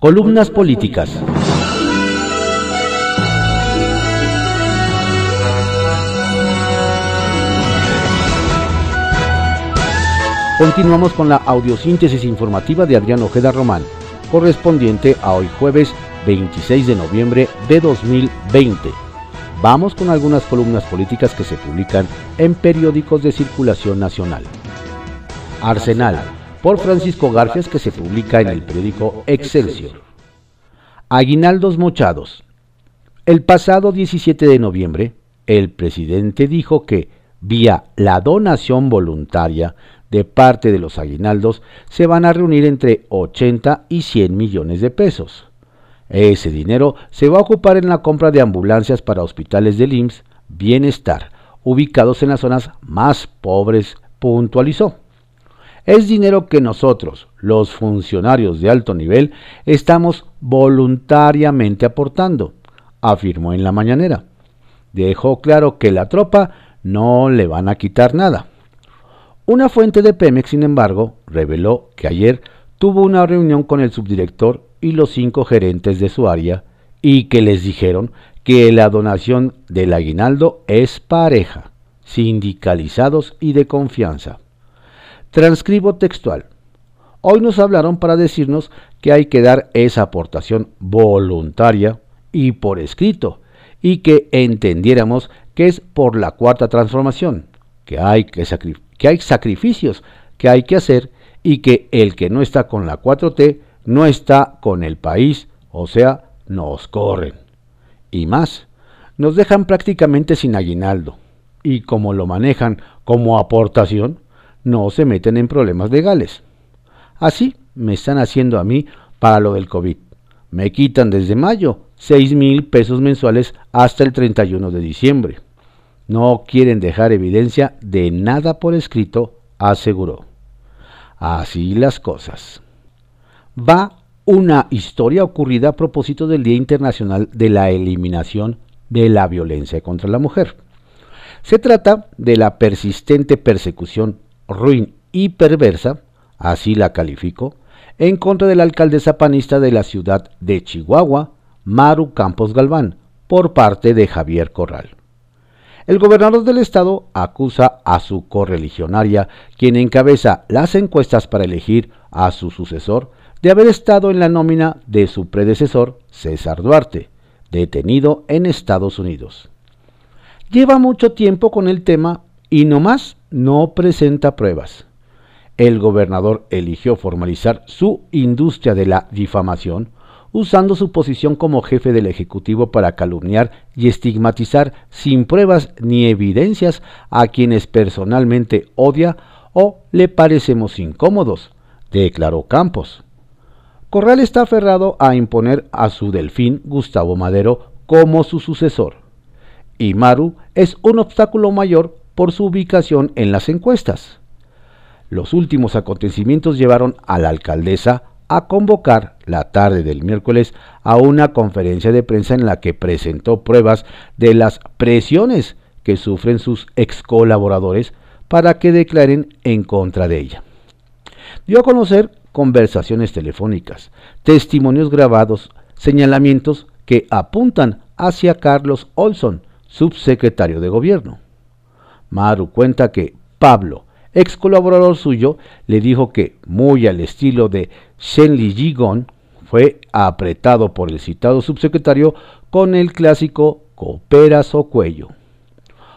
Columnas políticas. Continuamos con la audiosíntesis informativa de Adrián Ojeda Román, correspondiente a hoy jueves 26 de noviembre de 2020. Vamos con algunas columnas políticas que se publican en periódicos de circulación nacional. Arsenal, por Francisco Garfias, que se publica en el periódico Excelsior. Aguinaldos mochados. El pasado 17 de noviembre, el presidente dijo que, vía la donación voluntaria de parte de los aguinaldos, se van a reunir entre 80 y 100 millones de pesos. Ese dinero se va a ocupar en la compra de ambulancias para hospitales del IMSS Bienestar, ubicados en las zonas más pobres, puntualizó. Es dinero que nosotros, los funcionarios de alto nivel, estamos voluntariamente aportando, afirmó en la mañanera. Dejó claro que la tropa no le van a quitar nada. Una fuente de Pemex, sin embargo, reveló que ayer tuvo una reunión con el subdirector y los cinco gerentes de su área y que les dijeron que la donación del aguinaldo es pareja, sindicalizados y de confianza. Transcribo textual. Hoy nos hablaron para decirnos que hay que dar esa aportación voluntaria y por escrito, y que entendiéramos que es por la cuarta transformación, que hay, que, que hay sacrificios que hay que hacer y que el que no está con la 4T no está con el país, o sea, nos corren. Y más, nos dejan prácticamente sin aguinaldo. Y como lo manejan como aportación, no se meten en problemas legales. Así me están haciendo a mí para lo del COVID. Me quitan desde mayo 6 mil pesos mensuales hasta el 31 de diciembre. No quieren dejar evidencia de nada por escrito, aseguró. Así las cosas va una historia ocurrida a propósito del Día Internacional de la Eliminación de la Violencia contra la Mujer. Se trata de la persistente persecución ruin y perversa, así la califico, en contra de la alcaldesa panista de la ciudad de Chihuahua, Maru Campos Galván, por parte de Javier Corral. El gobernador del estado acusa a su correligionaria, quien encabeza las encuestas para elegir a su sucesor, de haber estado en la nómina de su predecesor, César Duarte, detenido en Estados Unidos. Lleva mucho tiempo con el tema y nomás no presenta pruebas. El gobernador eligió formalizar su industria de la difamación usando su posición como jefe del Ejecutivo para calumniar y estigmatizar sin pruebas ni evidencias a quienes personalmente odia o le parecemos incómodos, declaró Campos. Corral está aferrado a imponer a su delfín Gustavo Madero como su sucesor. Y Maru es un obstáculo mayor por su ubicación en las encuestas. Los últimos acontecimientos llevaron a la alcaldesa a convocar la tarde del miércoles a una conferencia de prensa en la que presentó pruebas de las presiones que sufren sus ex colaboradores para que declaren en contra de ella. Dio a conocer conversaciones telefónicas, testimonios grabados, señalamientos que apuntan hacia Carlos Olson, subsecretario de gobierno. Maru cuenta que Pablo, ex colaborador suyo, le dijo que, muy al estilo de Shenli Jigon, fue apretado por el citado subsecretario con el clásico cooperas o cuello.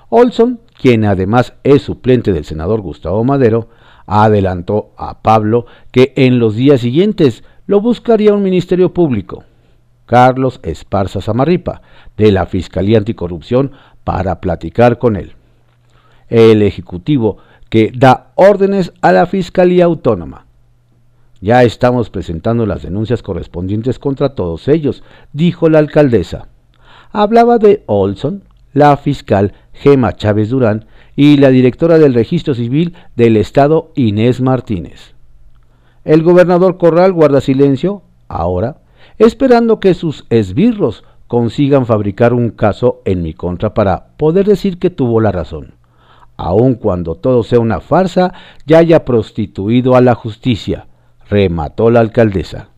Olson, quien además es suplente del senador Gustavo Madero, adelantó a Pablo que en los días siguientes lo buscaría un ministerio público, Carlos Esparza Zamarripa, de la Fiscalía Anticorrupción, para platicar con él. El Ejecutivo que da órdenes a la Fiscalía Autónoma. Ya estamos presentando las denuncias correspondientes contra todos ellos, dijo la alcaldesa. Hablaba de Olson, la fiscal Gema Chávez Durán y la directora del Registro Civil del Estado, Inés Martínez. El gobernador Corral guarda silencio, ahora, esperando que sus esbirros consigan fabricar un caso en mi contra para poder decir que tuvo la razón, aun cuando todo sea una farsa ya haya prostituido a la justicia, remató la alcaldesa.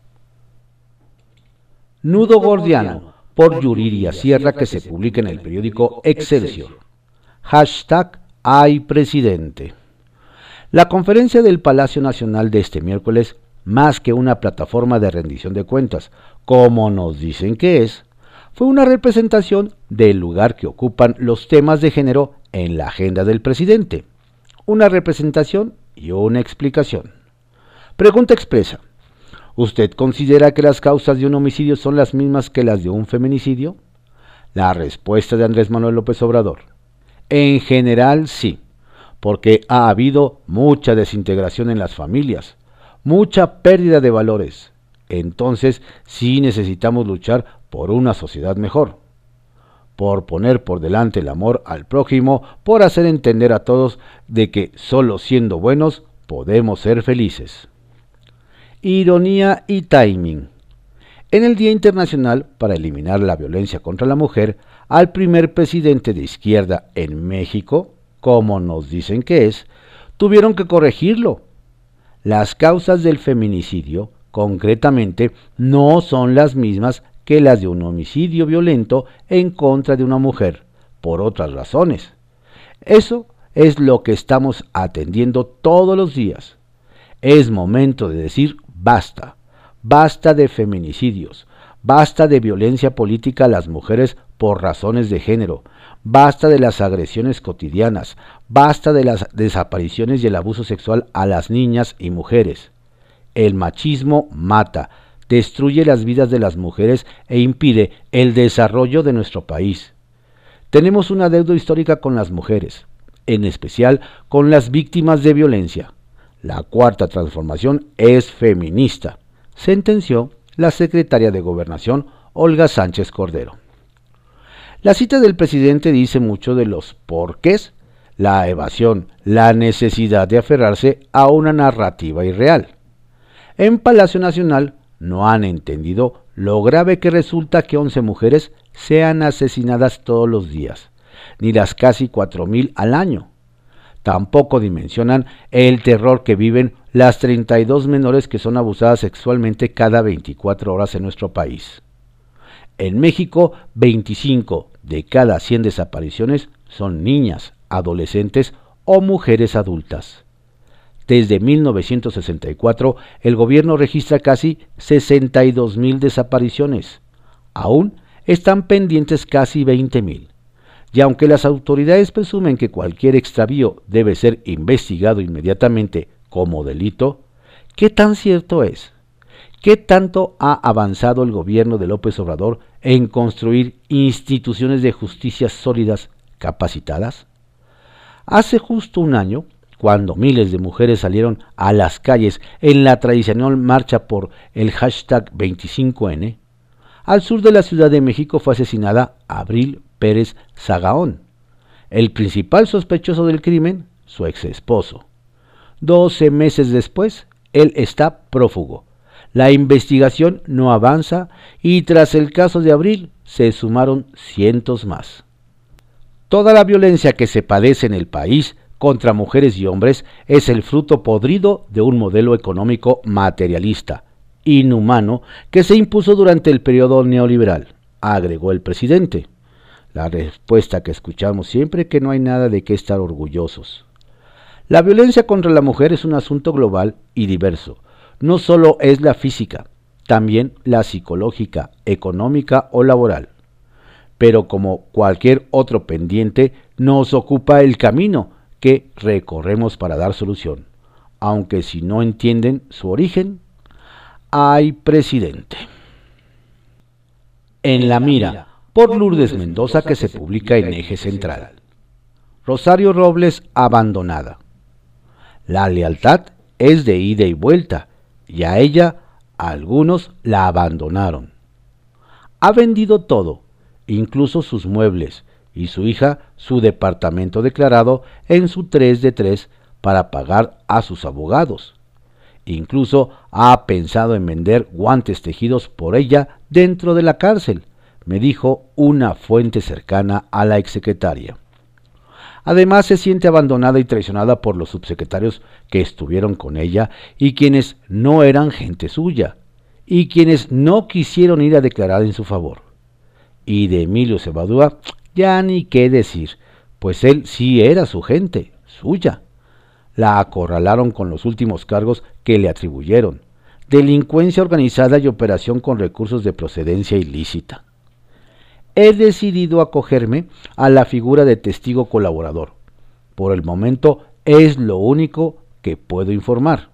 Nudo Gordiano, por Yuriria Sierra, que se publica en el periódico Excelsior. Hashtag Hay Presidente. La conferencia del Palacio Nacional de este miércoles, más que una plataforma de rendición de cuentas, como nos dicen que es, fue una representación del lugar que ocupan los temas de género en la agenda del presidente. Una representación y una explicación. Pregunta expresa. ¿Usted considera que las causas de un homicidio son las mismas que las de un feminicidio? La respuesta de Andrés Manuel López Obrador. En general sí, porque ha habido mucha desintegración en las familias, mucha pérdida de valores. Entonces sí necesitamos luchar por una sociedad mejor, por poner por delante el amor al prójimo, por hacer entender a todos de que solo siendo buenos podemos ser felices ironía y timing. En el Día Internacional para Eliminar la Violencia contra la Mujer, al primer presidente de izquierda en México, como nos dicen que es, tuvieron que corregirlo. Las causas del feminicidio, concretamente, no son las mismas que las de un homicidio violento en contra de una mujer, por otras razones. Eso es lo que estamos atendiendo todos los días. Es momento de decir Basta, basta de feminicidios, basta de violencia política a las mujeres por razones de género, basta de las agresiones cotidianas, basta de las desapariciones y el abuso sexual a las niñas y mujeres. El machismo mata, destruye las vidas de las mujeres e impide el desarrollo de nuestro país. Tenemos una deuda histórica con las mujeres, en especial con las víctimas de violencia. La cuarta transformación es feminista, sentenció la secretaria de Gobernación Olga Sánchez Cordero. La cita del presidente dice mucho de los porqués, la evasión, la necesidad de aferrarse a una narrativa irreal. En Palacio Nacional no han entendido lo grave que resulta que 11 mujeres sean asesinadas todos los días, ni las casi 4.000 al año Tampoco dimensionan el terror que viven las 32 menores que son abusadas sexualmente cada 24 horas en nuestro país. En México, 25 de cada 100 desapariciones son niñas, adolescentes o mujeres adultas. Desde 1964, el gobierno registra casi 62 mil desapariciones. Aún están pendientes casi 20 mil. Y aunque las autoridades presumen que cualquier extravío debe ser investigado inmediatamente como delito, ¿qué tan cierto es? ¿Qué tanto ha avanzado el gobierno de López Obrador en construir instituciones de justicia sólidas, capacitadas? Hace justo un año, cuando miles de mujeres salieron a las calles en la tradicional marcha por el hashtag 25N, al sur de la Ciudad de México fue asesinada Abril Pérez Zagaón. El principal sospechoso del crimen, su ex esposo. Doce meses después, él está prófugo. La investigación no avanza y tras el caso de Abril se sumaron cientos más. Toda la violencia que se padece en el país contra mujeres y hombres es el fruto podrido de un modelo económico materialista, inhumano, que se impuso durante el periodo neoliberal, agregó el presidente. La respuesta que escuchamos siempre que no hay nada de qué estar orgullosos. La violencia contra la mujer es un asunto global y diverso. No solo es la física, también la psicológica, económica o laboral. Pero como cualquier otro pendiente, nos ocupa el camino que recorremos para dar solución. Aunque si no entienden su origen, hay presidente. En la mira por Lourdes Mendoza que se publica en Eje Central. Rosario Robles abandonada. La lealtad es de ida y vuelta y a ella algunos la abandonaron. Ha vendido todo, incluso sus muebles, y su hija su departamento declarado en su 3 de 3 para pagar a sus abogados. Incluso ha pensado en vender guantes tejidos por ella dentro de la cárcel me dijo una fuente cercana a la exsecretaria. Además se siente abandonada y traicionada por los subsecretarios que estuvieron con ella y quienes no eran gente suya, y quienes no quisieron ir a declarar en su favor. Y de Emilio Cebadúa, ya ni qué decir, pues él sí era su gente, suya. La acorralaron con los últimos cargos que le atribuyeron, delincuencia organizada y operación con recursos de procedencia ilícita. He decidido acogerme a la figura de testigo colaborador. Por el momento es lo único que puedo informar.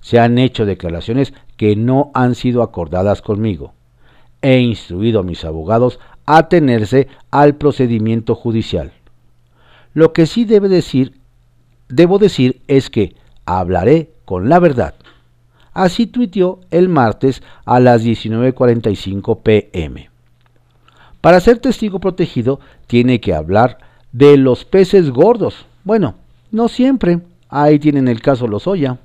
Se han hecho declaraciones que no han sido acordadas conmigo. He instruido a mis abogados a tenerse al procedimiento judicial. Lo que sí debe decir, debo decir es que hablaré con la verdad. Así tuiteó el martes a las 19.45 pm. Para ser testigo protegido tiene que hablar de los peces gordos. Bueno, no siempre. Ahí tienen el caso Lozoya.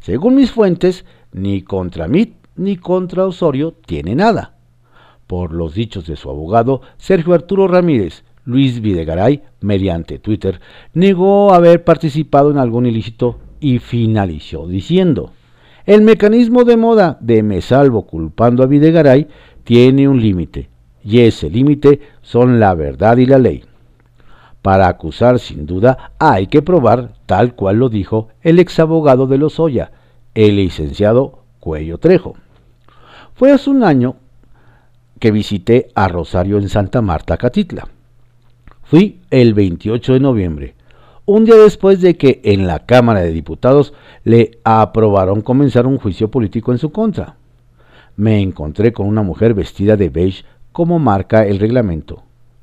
Según mis fuentes, ni contra mí ni contra Osorio tiene nada. Por los dichos de su abogado, Sergio Arturo Ramírez, Luis Videgaray, mediante Twitter, negó haber participado en algún ilícito y finalizó diciendo, el mecanismo de moda de me salvo culpando a Videgaray tiene un límite, y ese límite son la verdad y la ley. Para acusar, sin duda, hay que probar, tal cual lo dijo el ex abogado de Lozoya, el licenciado Cuello Trejo. Fue hace un año que visité a Rosario en Santa Marta, Catitla. Fui el 28 de noviembre, un día después de que en la Cámara de Diputados le aprobaron comenzar un juicio político en su contra. Me encontré con una mujer vestida de beige como marca el reglamento,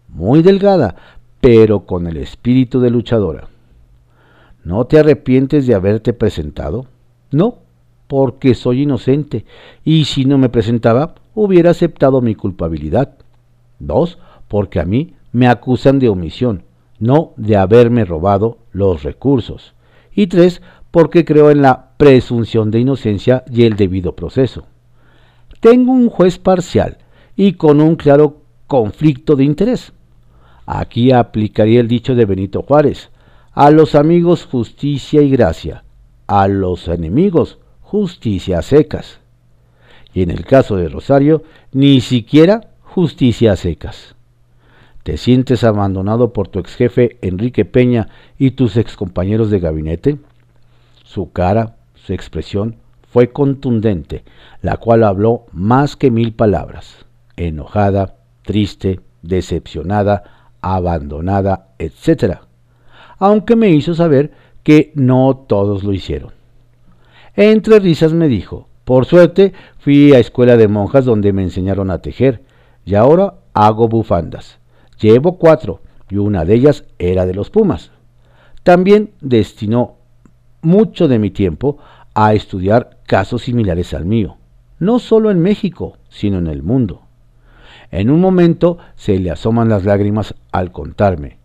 muy delgada, pero con el espíritu de luchadora. ¿No te arrepientes de haberte presentado? No, porque soy inocente, y si no me presentaba, hubiera aceptado mi culpabilidad. Dos, porque a mí me acusan de omisión, no de haberme robado los recursos. Y tres, porque creo en la presunción de inocencia y el debido proceso. Tengo un juez parcial y con un claro conflicto de interés. Aquí aplicaría el dicho de Benito Juárez, a los amigos justicia y gracia, a los enemigos justicia secas. Y en el caso de Rosario, ni siquiera justicia secas. ¿Te sientes abandonado por tu ex jefe Enrique Peña y tus excompañeros de gabinete? Su cara, su expresión fue contundente, la cual habló más que mil palabras. Enojada, triste, decepcionada, abandonada, etc. Aunque me hizo saber que no todos lo hicieron. Entre risas me dijo, por suerte fui a escuela de monjas donde me enseñaron a tejer y ahora hago bufandas. Llevo cuatro y una de ellas era de los Pumas. También destinó mucho de mi tiempo a estudiar casos similares al mío, no solo en México, sino en el mundo. En un momento se le asoman las lágrimas al contarme.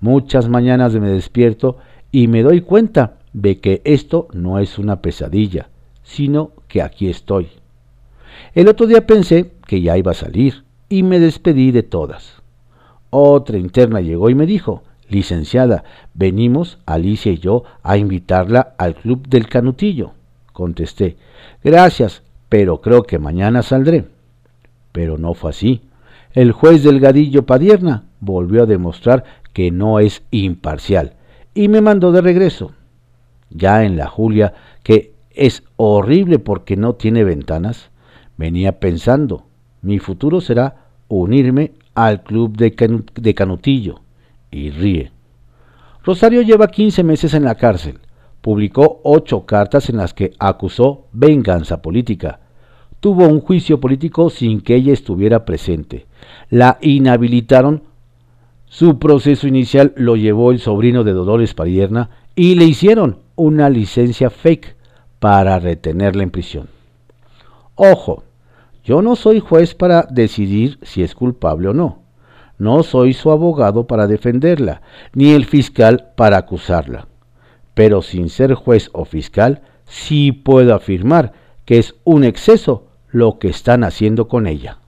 Muchas mañanas me despierto y me doy cuenta de que esto no es una pesadilla, sino que aquí estoy. El otro día pensé que ya iba a salir y me despedí de todas. Otra interna llegó y me dijo, licenciada, venimos, Alicia y yo, a invitarla al club del canutillo. Contesté, gracias, pero creo que mañana saldré. Pero no fue así. El juez Delgadillo Padierna volvió a demostrar que no es imparcial y me mandó de regreso. Ya en la Julia, que es horrible porque no tiene ventanas, venía pensando, mi futuro será unirme al club de, Canutillo. Y ríe. Rosario lleva 15 meses en la cárcel. Publicó ocho cartas en las que acusó venganza política tuvo un juicio político sin que ella estuviera presente. La inhabilitaron. Su proceso inicial lo llevó el sobrino de Dolores Padierna y le hicieron una licencia fake para retenerla en prisión. Ojo, yo no soy juez para decidir si es culpable o no. No soy su abogado para defenderla, ni el fiscal para acusarla. Pero sin ser juez o fiscal, sí puedo afirmar que es un exceso lo que están haciendo con ella.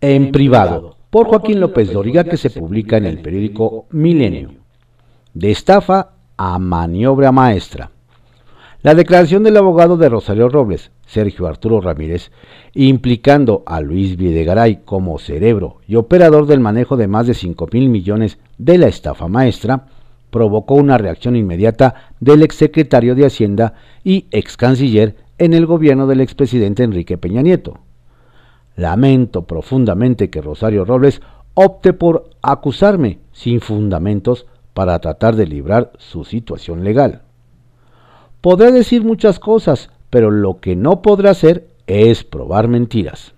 En privado, por Joaquín López Doriga, que se publica en el periódico Milenio. De estafa a maniobra maestra. La declaración del abogado de Rosario Robles, Sergio Arturo Ramírez, implicando a Luis Videgaray como cerebro y operador del manejo de más de 5 mil millones de la estafa maestra, provocó una reacción inmediata del exsecretario de Hacienda y ex canciller en el gobierno del expresidente Enrique Peña Nieto. Lamento profundamente que Rosario Robles opte por acusarme sin fundamentos para tratar de librar su situación legal. Podré decir muchas cosas, pero lo que no podrá hacer es probar mentiras.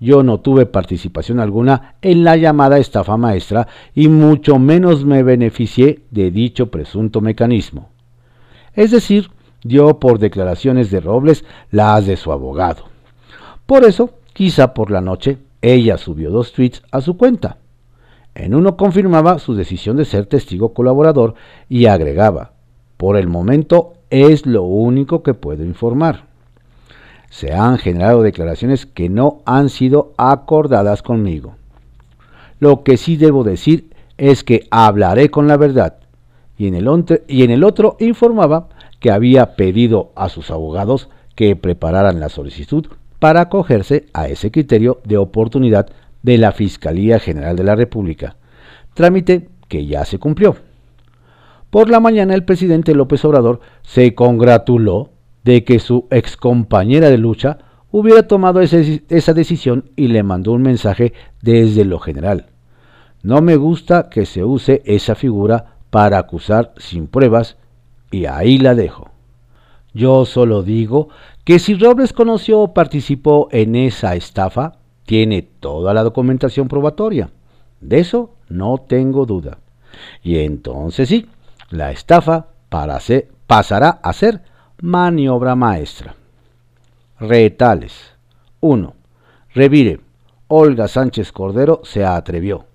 Yo no tuve participación alguna en la llamada estafa maestra y mucho menos me beneficié de dicho presunto mecanismo. Es decir, dio por declaraciones de Robles las de su abogado. Por eso, quizá por la noche, ella subió dos tweets a su cuenta. En uno confirmaba su decisión de ser testigo colaborador y agregaba, por el momento es lo único que puedo informar. Se han generado declaraciones que no han sido acordadas conmigo. Lo que sí debo decir es que hablaré con la verdad. Y en el, otro informaba que había pedido a sus abogados que prepararan la solicitud para acogerse a ese criterio de oportunidad de la Fiscalía General de la República, trámite que ya se cumplió. Por la mañana el presidente López Obrador se congratuló de que su excompañera de lucha hubiera tomado esa decisión y le mandó un mensaje desde lo general. No me gusta que se use esa figura para acusar sin pruebas y ahí la dejo. Yo solo digo que si Robles conoció o participó en esa estafa, tiene toda la documentación probatoria. De eso no tengo duda. Y entonces sí, la estafa pasará a ser maniobra maestra. Retales. 1. Revire. Olga Sánchez Cordero se atrevió.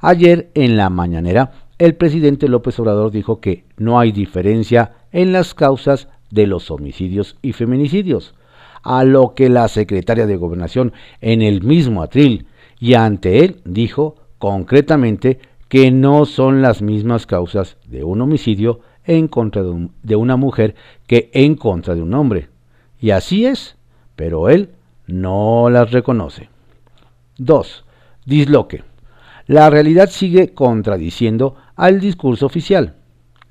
Ayer en la mañanera, el presidente López Obrador dijo que no hay diferencia en las causas de los homicidios y feminicidios, a lo que la secretaria de Gobernación en el mismo atril y ante él dijo concretamente que no son las mismas causas de un homicidio en contra de, una mujer que en contra de un hombre. Y así es, pero él no las reconoce. 2. Disloque. La realidad sigue contradiciendo al discurso oficial.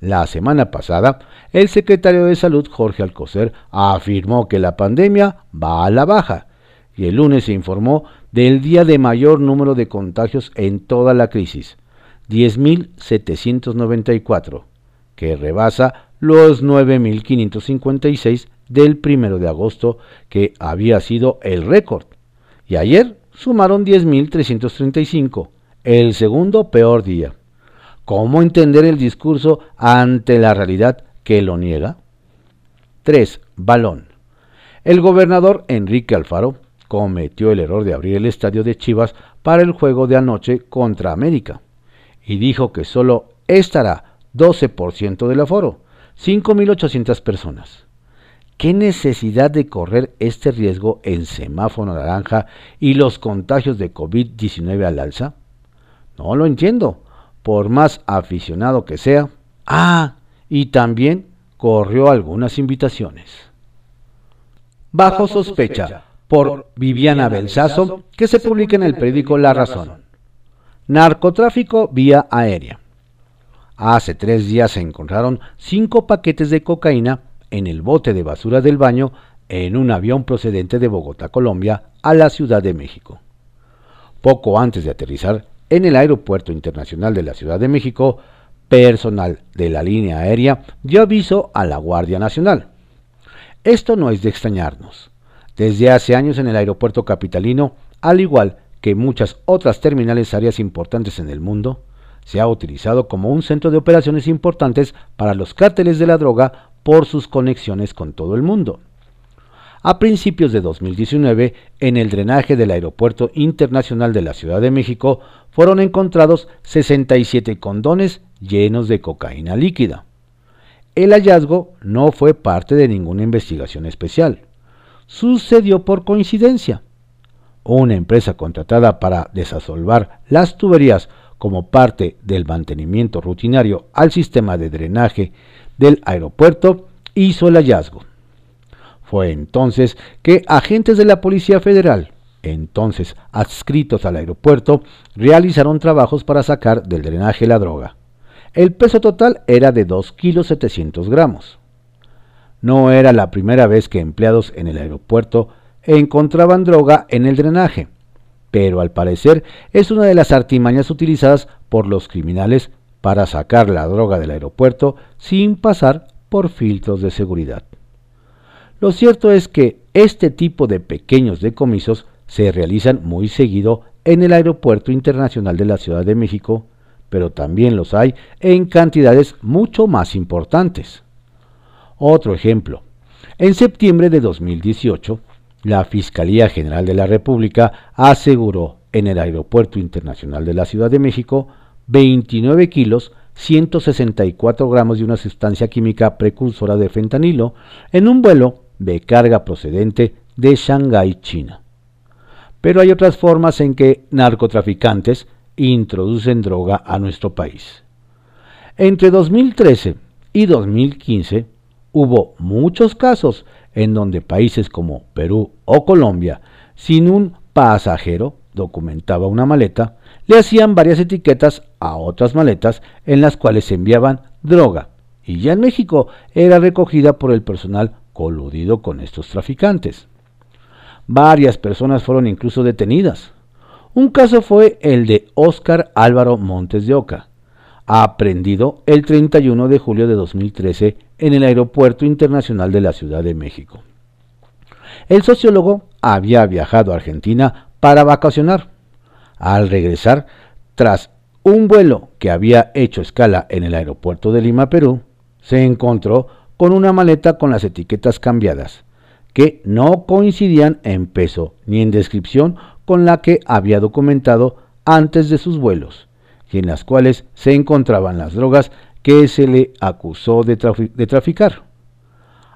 La semana pasada, el secretario de Salud, Jorge Alcocer, afirmó que la pandemia va a la baja y el lunes se informó del día de mayor número de contagios en toda la crisis, 10.794, que rebasa los 9.556 del 1 de agosto, que había sido el récord. Y ayer sumaron 10.335, el segundo peor día. ¿Cómo entender el discurso ante la realidad que lo niega? 3. Balón. El gobernador Enrique Alfaro cometió el error de abrir el estadio de Chivas para el juego de anoche contra América y dijo que solo estará 12% del aforo, 5.800 personas. ¿Qué necesidad de correr este riesgo en semáforo naranja y los contagios de COVID-19 al alza? No lo entiendo, por más aficionado que sea. Ah, y también corrió algunas invitaciones. Bajo sospecha por Viviana Belsazo, que se publica en el periódico La Razón. Narcotráfico vía aérea. Hace tres días se encontraron cinco paquetes de cocaína en el bote de basura del baño en un avión procedente de Bogotá, Colombia, a la Ciudad de México. Poco antes de aterrizar en el Aeropuerto Internacional de la Ciudad de México, personal de la línea aérea dio aviso a la Guardia Nacional. Esto no es de extrañarnos. Desde hace años en el aeropuerto capitalino, al igual que muchas otras terminales áreas importantes en el mundo, se ha utilizado como un centro de operaciones importantes para los cárteles de la droga por sus conexiones con todo el mundo. A principios de 2019, en el drenaje del Aeropuerto Internacional de la Ciudad de México, fueron encontrados 67 condones llenos de cocaína líquida. El hallazgo no fue parte de ninguna investigación especial. Sucedió por coincidencia una empresa contratada para desasolvar las tuberías como parte del mantenimiento rutinario al sistema de drenaje del aeropuerto, hizo el hallazgo. Fue entonces que agentes de la Policía Federal, entonces adscritos al aeropuerto, realizaron trabajos para sacar del drenaje la droga. El peso total era de 2 kilos 700 gramos. No era la primera vez que empleados en el aeropuerto encontraban droga en el drenaje, pero al parecer es una de las artimañas utilizadas por los criminales para sacar la droga del aeropuerto sin pasar por filtros de seguridad. Lo cierto es que este tipo de pequeños decomisos se realizan muy seguido en el Aeropuerto Internacional de la Ciudad de México, pero también los hay en cantidades mucho más importantes. Otro ejemplo. En septiembre de 2018, la Fiscalía General de la República aseguró en el Aeropuerto Internacional de la Ciudad de México 29 kilos 164 gramos de una sustancia química precursora de fentanilo en un vuelo de carga procedente de Shanghái, China. Pero hay otras formas en que narcotraficantes introducen droga a nuestro país. Entre 2013 y 2015 hubo muchos casos en donde países como Perú o Colombia, sin un pasajero, documentaba una maleta, le hacían varias etiquetas a otras maletas en las cuales se enviaban droga, y ya en México era recogida por el personal coludido con estos traficantes. Varias personas fueron incluso detenidas. Un caso fue el de Óscar Álvaro Montes de Oca, aprendido el 31 de julio de 2013 en el Aeropuerto Internacional de la Ciudad de México. El sociólogo había viajado a Argentina para vacacionar. Al regresar, tras un vuelo que había hecho escala en el aeropuerto de Lima, Perú, se encontró con una maleta con las etiquetas cambiadas, que no coincidían en peso ni en descripción con la que había documentado antes de sus vuelos, y en las cuales se encontraban las drogas que se le acusó de, traficar.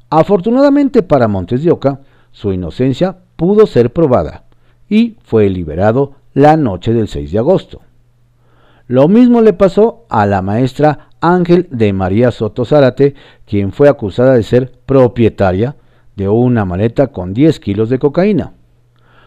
Afortunadamente para Montes de Oca, su inocencia pudo ser probada y fue liberado la noche del 6 de agosto. Lo mismo le pasó a la maestra Ángel de María Soto Zárate, quien fue acusada de ser propietaria de una maleta con 10 kilos de cocaína.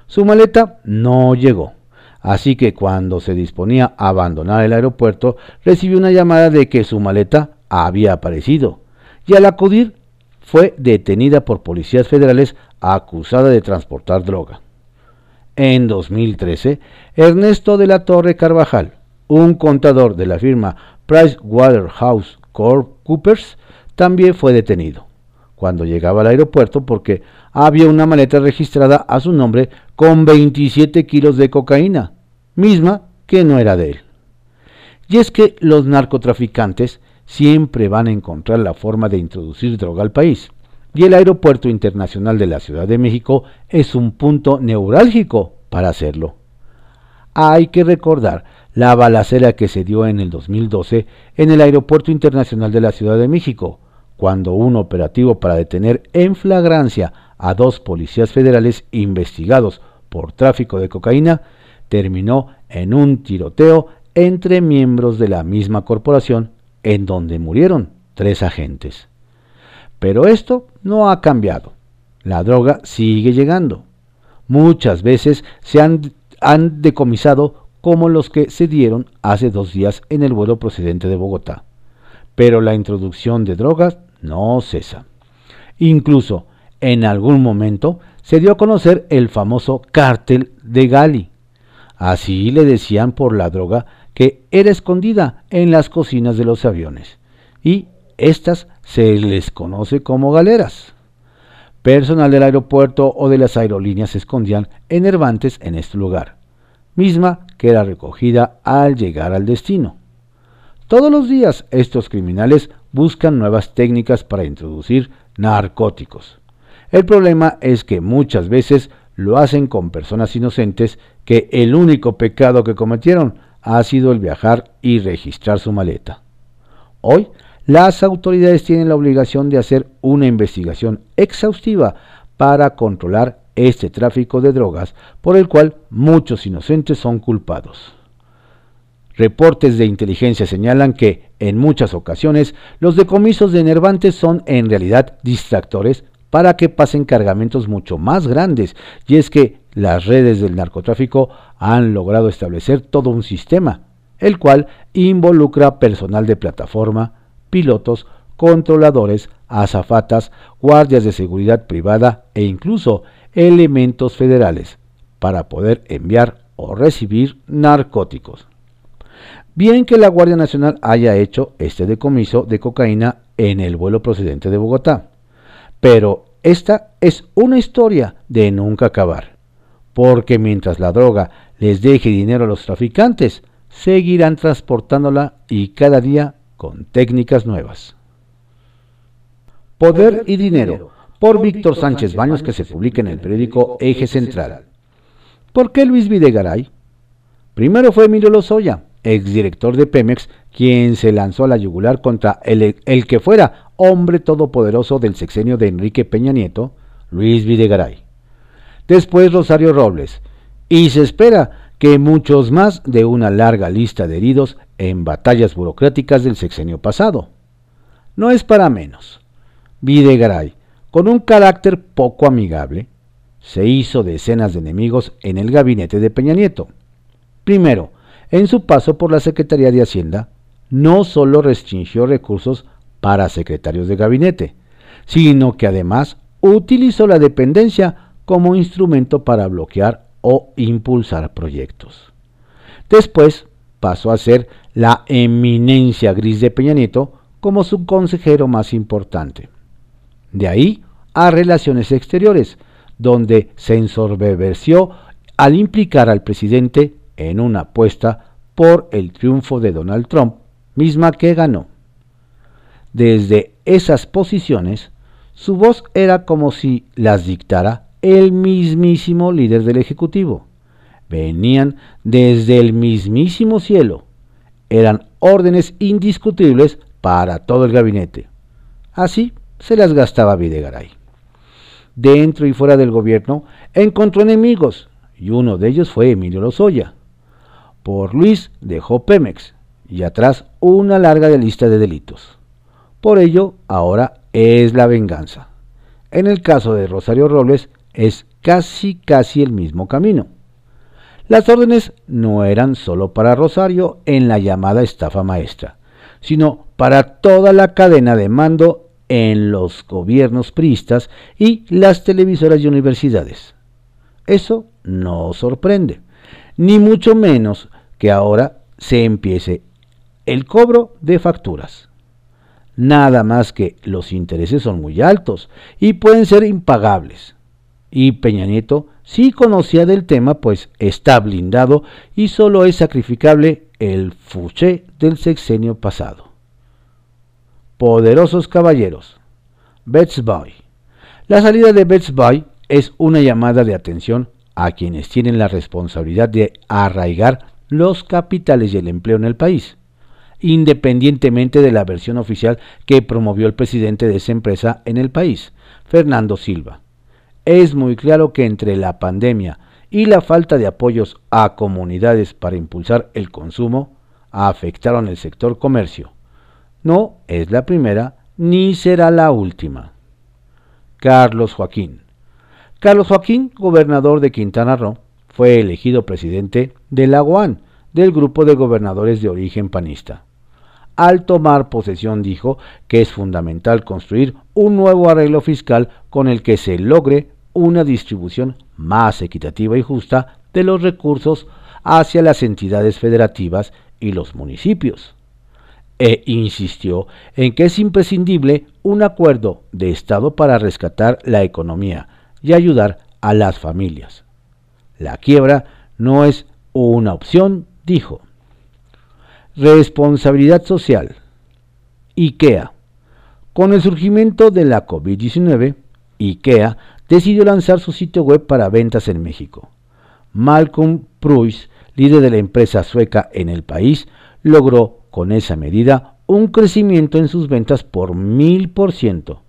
Su maleta no llegó Así que cuando se disponía a abandonar el aeropuerto, recibió una llamada de que su maleta había aparecido. Y al acudir, fue detenida por policías federales acusada de transportar droga. En 2013, Ernesto de la Torre Carvajal, un contador de la firma PricewaterhouseCoopers, también fue detenido cuando llegaba al aeropuerto porque había una maleta registrada a su nombre con 27 kilos de cocaína, misma que no era de él. Y es que los narcotraficantes siempre van a encontrar la forma de introducir droga al país, y el Aeropuerto Internacional de la Ciudad de México es un punto neurálgico para hacerlo. Hay que recordar la balacera que se dio en el 2012 en el Aeropuerto Internacional de la Ciudad de México, cuando un operativo para detener en flagrancia a dos policías federales investigados por tráfico de cocaína terminó en un tiroteo entre miembros de la misma corporación en donde murieron tres agentes. Pero esto no ha cambiado. La droga sigue llegando. Muchas veces se han, han decomisado como los que se dieron hace dos días en el vuelo procedente de Bogotá. Pero la introducción de drogas no cesa. Incluso en algún momento se dio a conocer el famoso cártel de Gali. Así le decían por la droga que era escondida en las cocinas de los aviones y estas se les conoce como galeras. Personal del aeropuerto o de las aerolíneas se escondían enervantes en este lugar, misma que era recogida al llegar al destino. Todos los días estos criminales buscan nuevas técnicas para introducir narcóticos. El problema es que muchas veces lo hacen con personas inocentes que el único pecado que cometieron ha sido el viajar y registrar su maleta. Hoy, las autoridades tienen la obligación de hacer una investigación exhaustiva para controlar este tráfico de drogas por el cual muchos inocentes son culpados. Reportes de inteligencia señalan que, en muchas ocasiones, los decomisos de enervantes son en realidad distractores para que pasen cargamentos mucho más grandes, y es que las redes del narcotráfico han logrado establecer todo un sistema, el cual involucra personal de plataforma, pilotos, controladores, azafatas, guardias de seguridad privada e incluso elementos federales, para poder enviar o recibir narcóticos. Bien que la Guardia Nacional haya hecho este decomiso de cocaína en el vuelo procedente de Bogotá, pero esta es una historia de nunca acabar, porque mientras la droga les deje dinero a los traficantes, seguirán transportándola y cada día con técnicas nuevas. Poder y Dinero, por Víctor Sánchez Baños, que se publica en el periódico Eje Central. ¿Por qué Luis Videgaray? Primero fue Emilio Lozoya, exdirector de Pemex, quien se lanzó a la yugular contra el, el, que fuera hombre todopoderoso del sexenio de Enrique Peña Nieto, Luis Videgaray. Después Rosario Robles, y se espera que muchos más de una larga lista de heridos en batallas burocráticas del sexenio pasado. No es para menos. Videgaray, con un carácter poco amigable, se hizo decenas de enemigos en el gabinete de Peña Nieto. Primero, en su paso por la Secretaría de Hacienda, no solo restringió recursos para secretarios de gabinete, sino que además utilizó la dependencia como instrumento para bloquear o impulsar proyectos. Después pasó a ser la eminencia gris de Peña Nieto como su consejero más importante. De ahí a Relaciones Exteriores, donde se ensorbeció al implicar al presidente en una apuesta por el triunfo de Donald Trump, misma que ganó. Desde esas posiciones, su voz era como si las dictara el mismísimo líder del Ejecutivo. Venían desde el mismísimo cielo. Eran órdenes indiscutibles para todo el gabinete. Así se las gastaba Videgaray dentro y fuera del gobierno, encontró enemigos, y uno de ellos fue Emilio Lozoya. Por Luis dejó Pemex, y atrás una larga lista de delitos. Por ello, ahora es la venganza. En el caso de Rosario Robles, es casi casi el mismo camino. Las órdenes no eran solo para Rosario en la llamada estafa maestra, sino para toda la cadena de mando en los gobiernos priistas y las televisoras y universidades. Eso no sorprende, ni mucho menos que ahora se empiece el cobro de facturas. Nada más que los intereses son muy altos y pueden ser impagables. Y Peña Nieto sí conocía del tema, pues está blindado y solo es sacrificable el fuché del sexenio pasado. Poderosos caballeros. Bets Boy. La salida de Bets Boy es una llamada de atención a quienes tienen la responsabilidad de arraigar los capitales y el empleo en el país, independientemente de la versión oficial que promovió el presidente de esa empresa en el país, Fernando Silva. Es muy claro que entre la pandemia y la falta de apoyos a comunidades para impulsar el consumo, afectaron el sector comercio no es la primera ni será la última. Carlos Joaquín. Carlos Joaquín, gobernador de Quintana Roo, fue elegido presidente de la del grupo de gobernadores de origen panista. Al tomar posesión dijo que es fundamental construir un nuevo arreglo fiscal con el que se logre una distribución más equitativa y justa de los recursos hacia las entidades federativas y los municipios e insistió en que es imprescindible un acuerdo de Estado para rescatar la economía y ayudar a las familias. La quiebra no es una opción, dijo. Responsabilidad social. IKEA. Con el surgimiento de la COVID-19, IKEA decidió lanzar su sitio web para ventas en México. Malcolm Pruis, líder de la empresa sueca en el país, logró con esa medida un crecimiento en sus ventas por mil por ciento.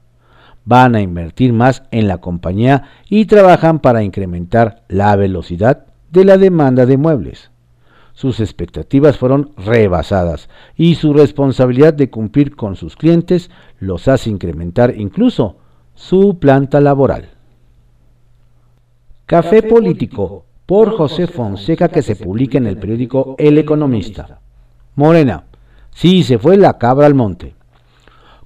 Van a invertir más en la compañía y trabajan para incrementar la velocidad de la demanda de muebles. sus expectativas fueron rebasadas y su responsabilidad de cumplir con sus clientes los hace incrementar incluso su planta laboral. Café Político por José Fonseca que se publica en el periódico El Economista. Morena, sí se fue la cabra al monte.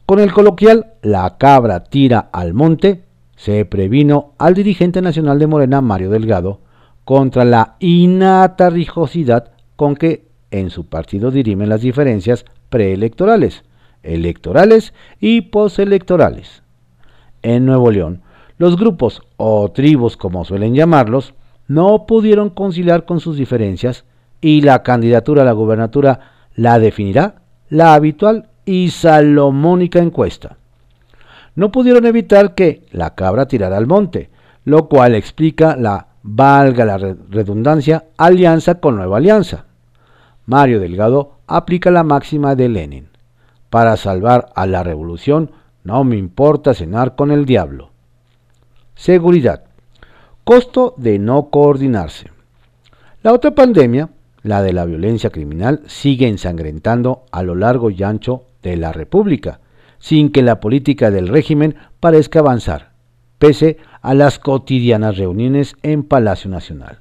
Con el coloquial La cabra tira al monte, se previno al dirigente nacional de Morena, Mario Delgado, contra la innata rijosidad con que en su partido dirimen las diferencias preelectorales, electorales y postelectorales. En Nuevo León, los grupos o tribus, como suelen llamarlos, no pudieron conciliar con sus diferencias y la candidatura a la gubernatura la definirá la habitual y salomónica encuesta. No pudieron evitar que la cabra tirara al monte, lo cual explica la, valga la redundancia, alianza con nueva alianza. Mario Delgado aplica la máxima de Lenin. Para salvar a la revolución no me importa cenar con el diablo. Seguridad. Costo de no coordinarse. La otra pandemia, la de la violencia criminal, sigue ensangrentando a lo largo y ancho de la República, sin que la política del régimen parezca avanzar, pese a las cotidianas reuniones en Palacio Nacional.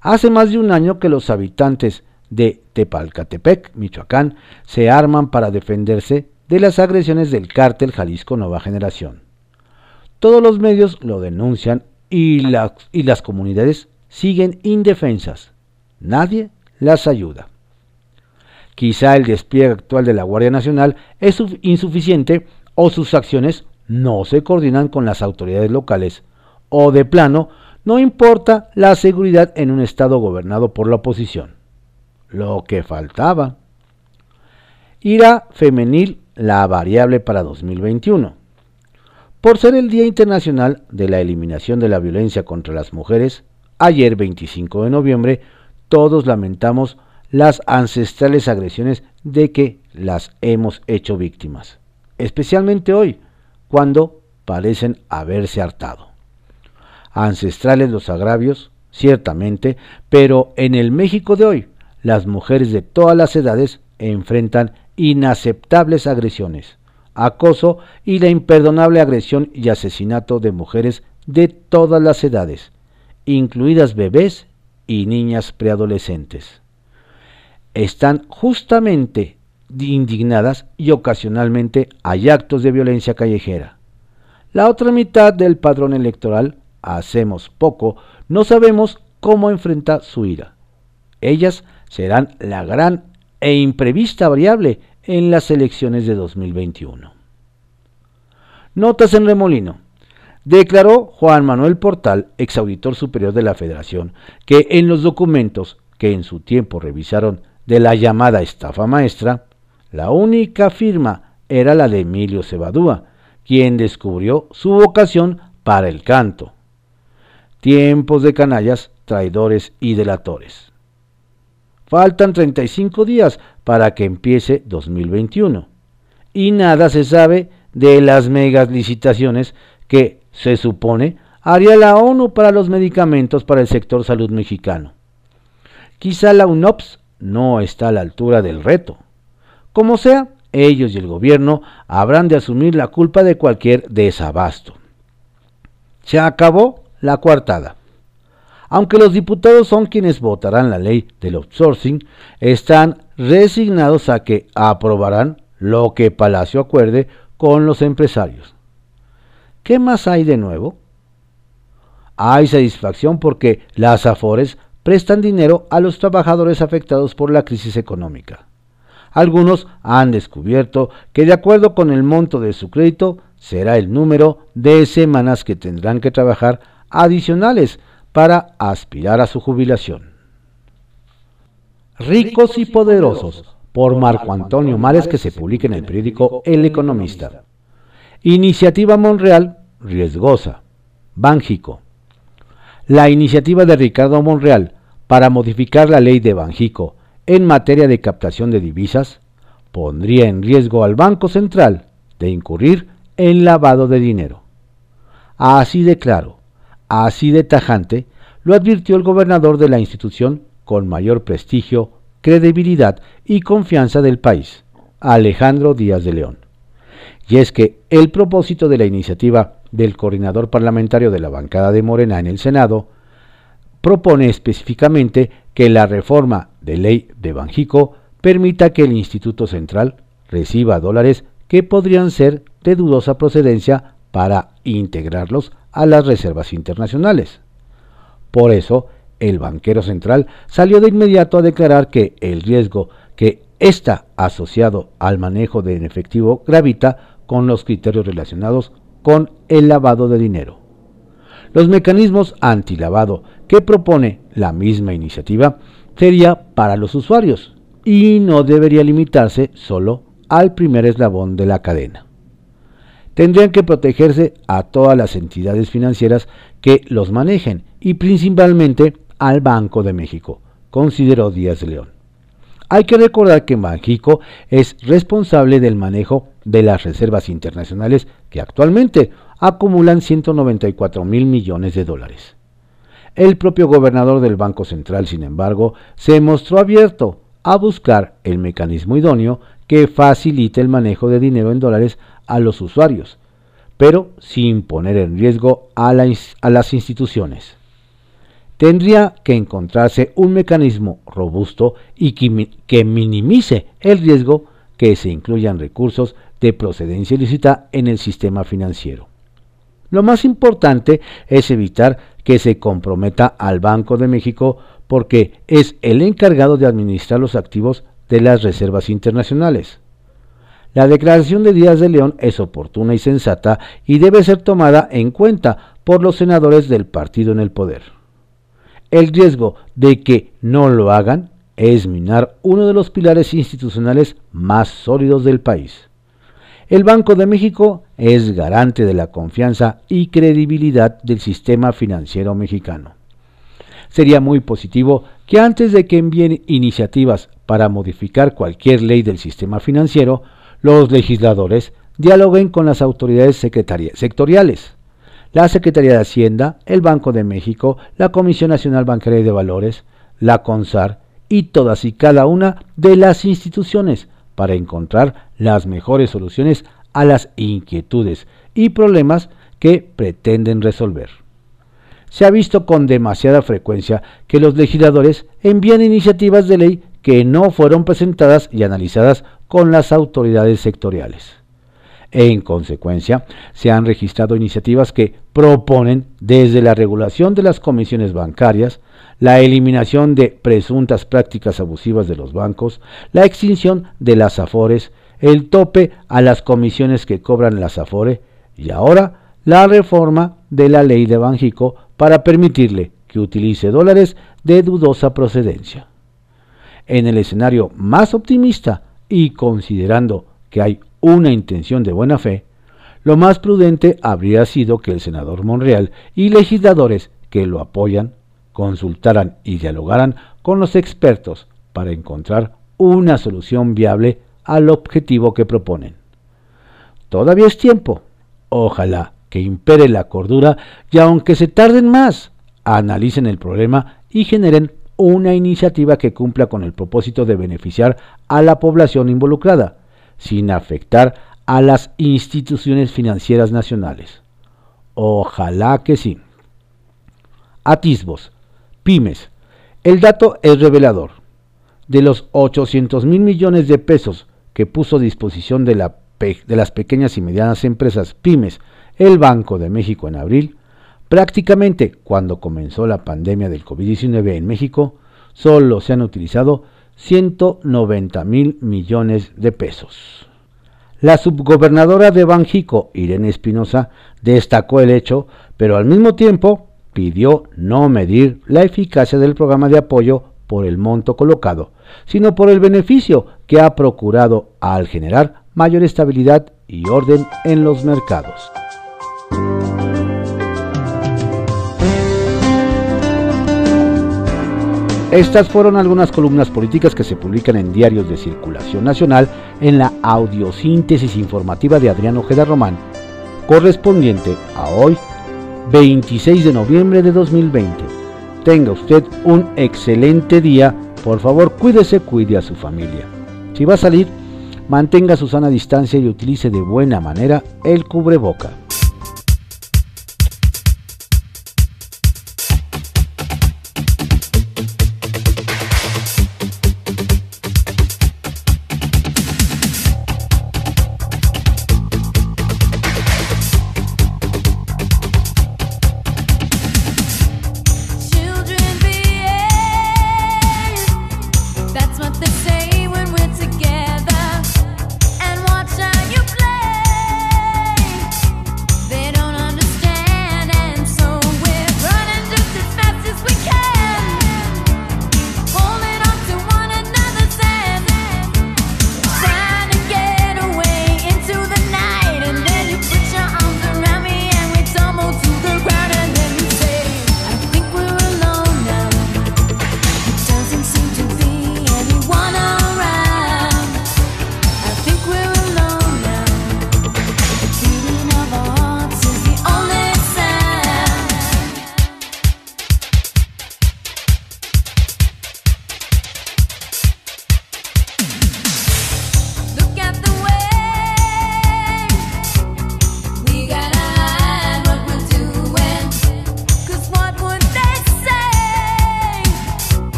Hace más de un año que los habitantes de Tepalcatepec, Michoacán, se arman para defenderse de las agresiones del cártel Jalisco Nueva Generación. Todos los medios lo denuncian y, y las comunidades siguen indefensas. Nadie las ayuda. Quizá el despliegue actual de la Guardia Nacional es insuficiente o sus acciones no se coordinan con las autoridades locales o de plano no importa la seguridad en un estado gobernado por la oposición. Lo que faltaba. Irá femenil la variable para 2021. Por ser el Día Internacional de la Eliminación de la Violencia contra las Mujeres, ayer 25 de noviembre, todos lamentamos las ancestrales agresiones de que las hemos hecho víctimas, especialmente hoy, cuando parecen haberse hartado. Ancestrales los agravios, ciertamente, pero en el México de hoy, las mujeres de todas las edades enfrentan inaceptables agresiones, acoso y la imperdonable agresión y asesinato de mujeres de todas las edades, incluidas bebés y niñas preadolescentes están justamente indignadas y ocasionalmente hay actos de violencia callejera. La otra mitad del padrón electoral, hacemos poco, no sabemos cómo enfrentar su ira. Ellas serán la gran e imprevista variable en las elecciones de 2021. Notas en remolino. Declaró Juan Manuel Portal, exauditor superior de la Federación, que en los documentos que en su tiempo revisaron de la llamada estafa maestra, la única firma era la de Emilio Cebadúa, quien descubrió su vocación para el canto. Tiempos de canallas, traidores y delatores. Faltan 35 días para que empiece 2021 y nada se sabe de las megas licitaciones que se supone haría la ONU para los medicamentos para el sector salud mexicano. Quizá la UNOPS no está a la altura del reto. Como sea, ellos y el gobierno habrán de asumir la culpa de cualquier desabasto. Se acabó la coartada. Aunque los diputados son quienes votarán la ley del outsourcing, están resignados a que aprobarán lo que Palacio acuerde con los empresarios. ¿Qué más hay de nuevo? Hay satisfacción porque las Afores prestan dinero a los trabajadores afectados por la crisis económica. Algunos han descubierto que de acuerdo con el monto de su crédito será el número de semanas que tendrán que trabajar adicionales para aspirar a su jubilación. Ricos y poderosos por Marco Antonio Mares que se publica en el periódico El Economista. Iniciativa Monreal riesgosa. Bánjico. La iniciativa de Ricardo Monreal para modificar la ley de Banjico en materia de captación de divisas pondría en riesgo al Banco Central de incurrir en lavado de dinero. Así de claro, así de tajante, lo advirtió el gobernador de la institución con mayor prestigio, credibilidad y confianza del país, Alejandro Díaz de León. Y es que el propósito de la iniciativa del coordinador parlamentario de la bancada de Morena en el Senado propone específicamente que la reforma de ley de Banjico permita que el Instituto Central reciba dólares que podrían ser de dudosa procedencia para integrarlos a las reservas internacionales. Por eso, el banquero central salió de inmediato a declarar que el riesgo que está asociado al manejo de efectivo gravita con los criterios relacionados con el lavado de dinero. Los mecanismos antilavado que propone la misma iniciativa sería para los usuarios y no debería limitarse solo al primer eslabón de la cadena. Tendrían que protegerse a todas las entidades financieras que los manejen y principalmente al Banco de México, consideró Díaz León. Hay que recordar que Banxico es responsable del manejo de las reservas internacionales que actualmente acumulan 194 mil millones de dólares. El propio gobernador del Banco Central, sin embargo, se mostró abierto a buscar el mecanismo idóneo que facilite el manejo de dinero en dólares a los usuarios, pero sin poner en riesgo a, las instituciones. Tendría que encontrarse un mecanismo robusto y que minimice el riesgo que se incluyan recursos de procedencia ilícita en el sistema financiero. Lo más importante es evitar que se comprometa al Banco de México porque es el encargado de administrar los activos de las reservas internacionales. La declaración de Díaz de León es oportuna y sensata y debe ser tomada en cuenta por los senadores del partido en el poder. El riesgo de que no lo hagan es minar uno de los pilares institucionales más sólidos del país. El Banco de México es garante de la confianza y credibilidad del sistema financiero mexicano. Sería muy positivo que antes de que envíen iniciativas para modificar cualquier ley del sistema financiero, los legisladores dialoguen con las autoridades sectoriales, la Secretaría de Hacienda, el Banco de México, la Comisión Nacional Bancaria y de Valores, la CONSAR y todas y cada una de las instituciones para encontrar las mejores soluciones a las inquietudes y problemas que pretenden resolver. Se ha visto con demasiada frecuencia que los legisladores envían iniciativas de ley que no fueron presentadas y analizadas con las autoridades sectoriales. En consecuencia, se han registrado iniciativas que proponen desde la regulación de las comisiones bancarias, la eliminación de presuntas prácticas abusivas de los bancos, la extinción de las afores, el tope a las comisiones que cobran las afore y ahora la reforma de la ley de Banjico para permitirle que utilice dólares de dudosa procedencia. En el escenario más optimista y considerando que hay una intención de buena fe, lo más prudente habría sido que el senador Monreal y legisladores que lo apoyan consultaran y dialogaran con los expertos para encontrar una solución viable al objetivo que proponen. Todavía es tiempo. Ojalá que impere la cordura y aunque se tarden más, analicen el problema y generen una iniciativa que cumpla con el propósito de beneficiar a la población involucrada, sin afectar a las instituciones financieras nacionales. Ojalá que sí. Atisbos. Pymes. El dato es revelador. De los 800 mil millones de pesos que puso a disposición de, de las pequeñas y medianas empresas pymes el Banco de México en abril, prácticamente cuando comenzó la pandemia del COVID-19 en México, solo se han utilizado 190 mil millones de pesos. La subgobernadora de Banjico, Irene Espinosa, destacó el hecho, pero al mismo tiempo pidió no medir la eficacia del programa de apoyo por el monto colocado, sino por el beneficio que ha procurado al generar mayor estabilidad y orden en los mercados. Estas fueron algunas columnas políticas que se publican en diarios de circulación nacional en la audiosíntesis informativa de Adrián Ojeda Román, correspondiente a hoy 26 de noviembre de 2020, tenga usted un excelente día. Por favor, cuídese, cuide a su familia. Si va a salir, mantenga su sana distancia y utilice de buena manera el cubreboca.